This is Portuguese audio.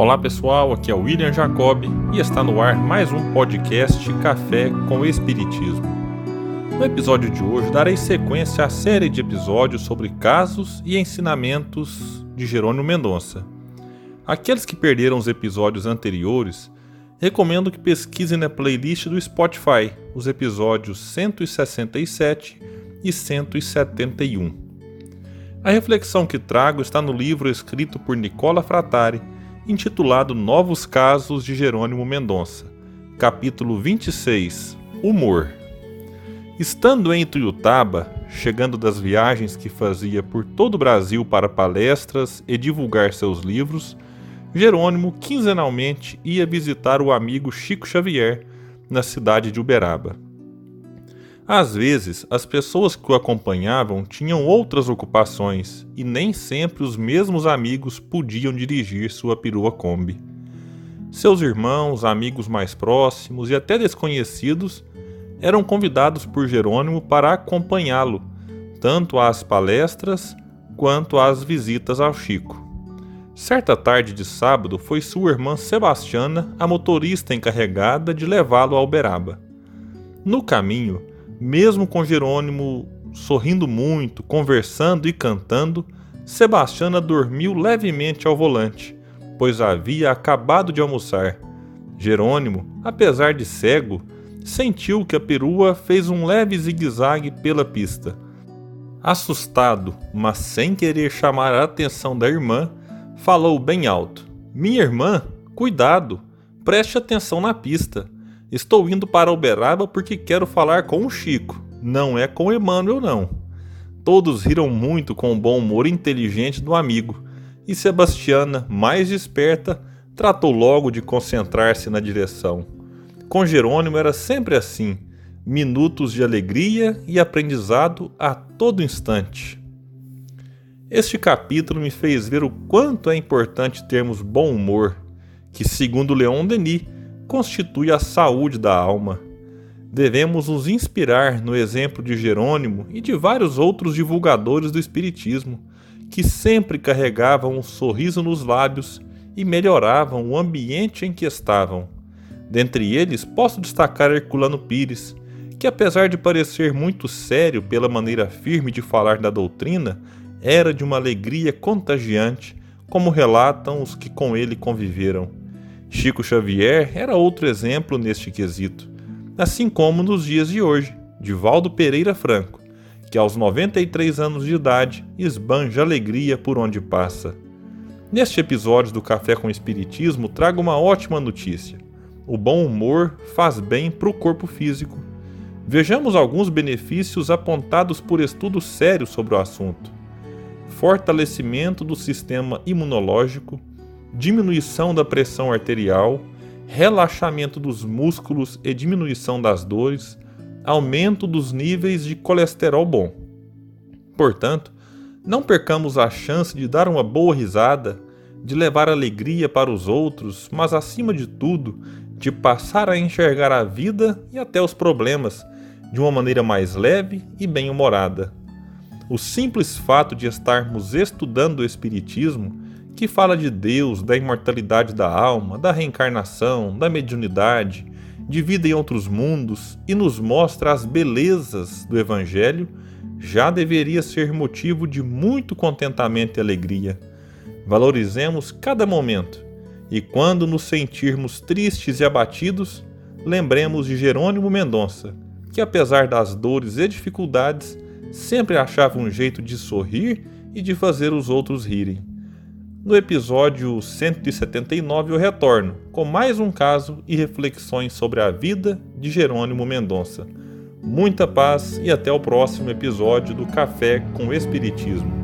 Olá pessoal, aqui é o William Jacob e está no ar mais um podcast Café com Espiritismo. No episódio de hoje darei sequência à série de episódios sobre casos e ensinamentos de Jerônimo Mendonça. Aqueles que perderam os episódios anteriores, recomendo que pesquisem na playlist do Spotify os episódios 167 e 171. A reflexão que trago está no livro escrito por Nicola Fratari intitulado Novos Casos de Jerônimo Mendonça, capítulo 26 Humor. Estando em Tuiutaba, chegando das viagens que fazia por todo o Brasil para palestras e divulgar seus livros, Jerônimo quinzenalmente ia visitar o amigo Chico Xavier na cidade de Uberaba. Às vezes, as pessoas que o acompanhavam tinham outras ocupações e nem sempre os mesmos amigos podiam dirigir sua perua Kombi. Seus irmãos, amigos mais próximos e até desconhecidos eram convidados por Jerônimo para acompanhá-lo, tanto às palestras quanto às visitas ao Chico. Certa tarde de sábado foi sua irmã Sebastiana a motorista encarregada de levá-lo a Uberaba. No caminho, mesmo com Jerônimo sorrindo muito, conversando e cantando, Sebastiana dormiu levemente ao volante, pois havia acabado de almoçar. Jerônimo, apesar de cego, sentiu que a perua fez um leve zigue-zague pela pista. Assustado, mas sem querer chamar a atenção da irmã, falou bem alto: Minha irmã, cuidado, preste atenção na pista. Estou indo para Uberaba porque quero falar com o Chico, não é com Emmanuel, não. Todos riram muito com o bom humor inteligente do amigo, e Sebastiana, mais esperta, tratou logo de concentrar-se na direção. Com Jerônimo era sempre assim, minutos de alegria e aprendizado a todo instante. Este capítulo me fez ver o quanto é importante termos bom humor, que, segundo Leon Denis, constitui a saúde da alma. Devemos nos inspirar no exemplo de Jerônimo e de vários outros divulgadores do Espiritismo, que sempre carregavam um sorriso nos lábios e melhoravam o ambiente em que estavam. Dentre eles, posso destacar Herculano Pires, que apesar de parecer muito sério pela maneira firme de falar da doutrina, era de uma alegria contagiante, como relatam os que com ele conviveram. Chico Xavier era outro exemplo neste quesito, assim como nos dias de hoje, Divaldo Pereira Franco, que aos 93 anos de idade esbanja alegria por onde passa. Neste episódio do Café com Espiritismo, trago uma ótima notícia. O bom humor faz bem para o corpo físico. Vejamos alguns benefícios apontados por estudos sérios sobre o assunto: fortalecimento do sistema imunológico, diminuição da pressão arterial, relaxamento dos músculos e diminuição das dores, aumento dos níveis de colesterol bom. Portanto, não percamos a chance de dar uma boa risada, de levar alegria para os outros, mas acima de tudo, de passar a enxergar a vida e até os problemas de uma maneira mais leve e bem-humorada. O simples fato de estarmos estudando o Espiritismo que fala de Deus, da imortalidade da alma, da reencarnação, da mediunidade, de vida em outros mundos e nos mostra as belezas do Evangelho, já deveria ser motivo de muito contentamento e alegria. Valorizemos cada momento e, quando nos sentirmos tristes e abatidos, lembremos de Jerônimo Mendonça, que, apesar das dores e dificuldades, sempre achava um jeito de sorrir e de fazer os outros rirem. No episódio 179 eu retorno com mais um caso e reflexões sobre a vida de Jerônimo Mendonça. Muita paz e até o próximo episódio do Café com Espiritismo.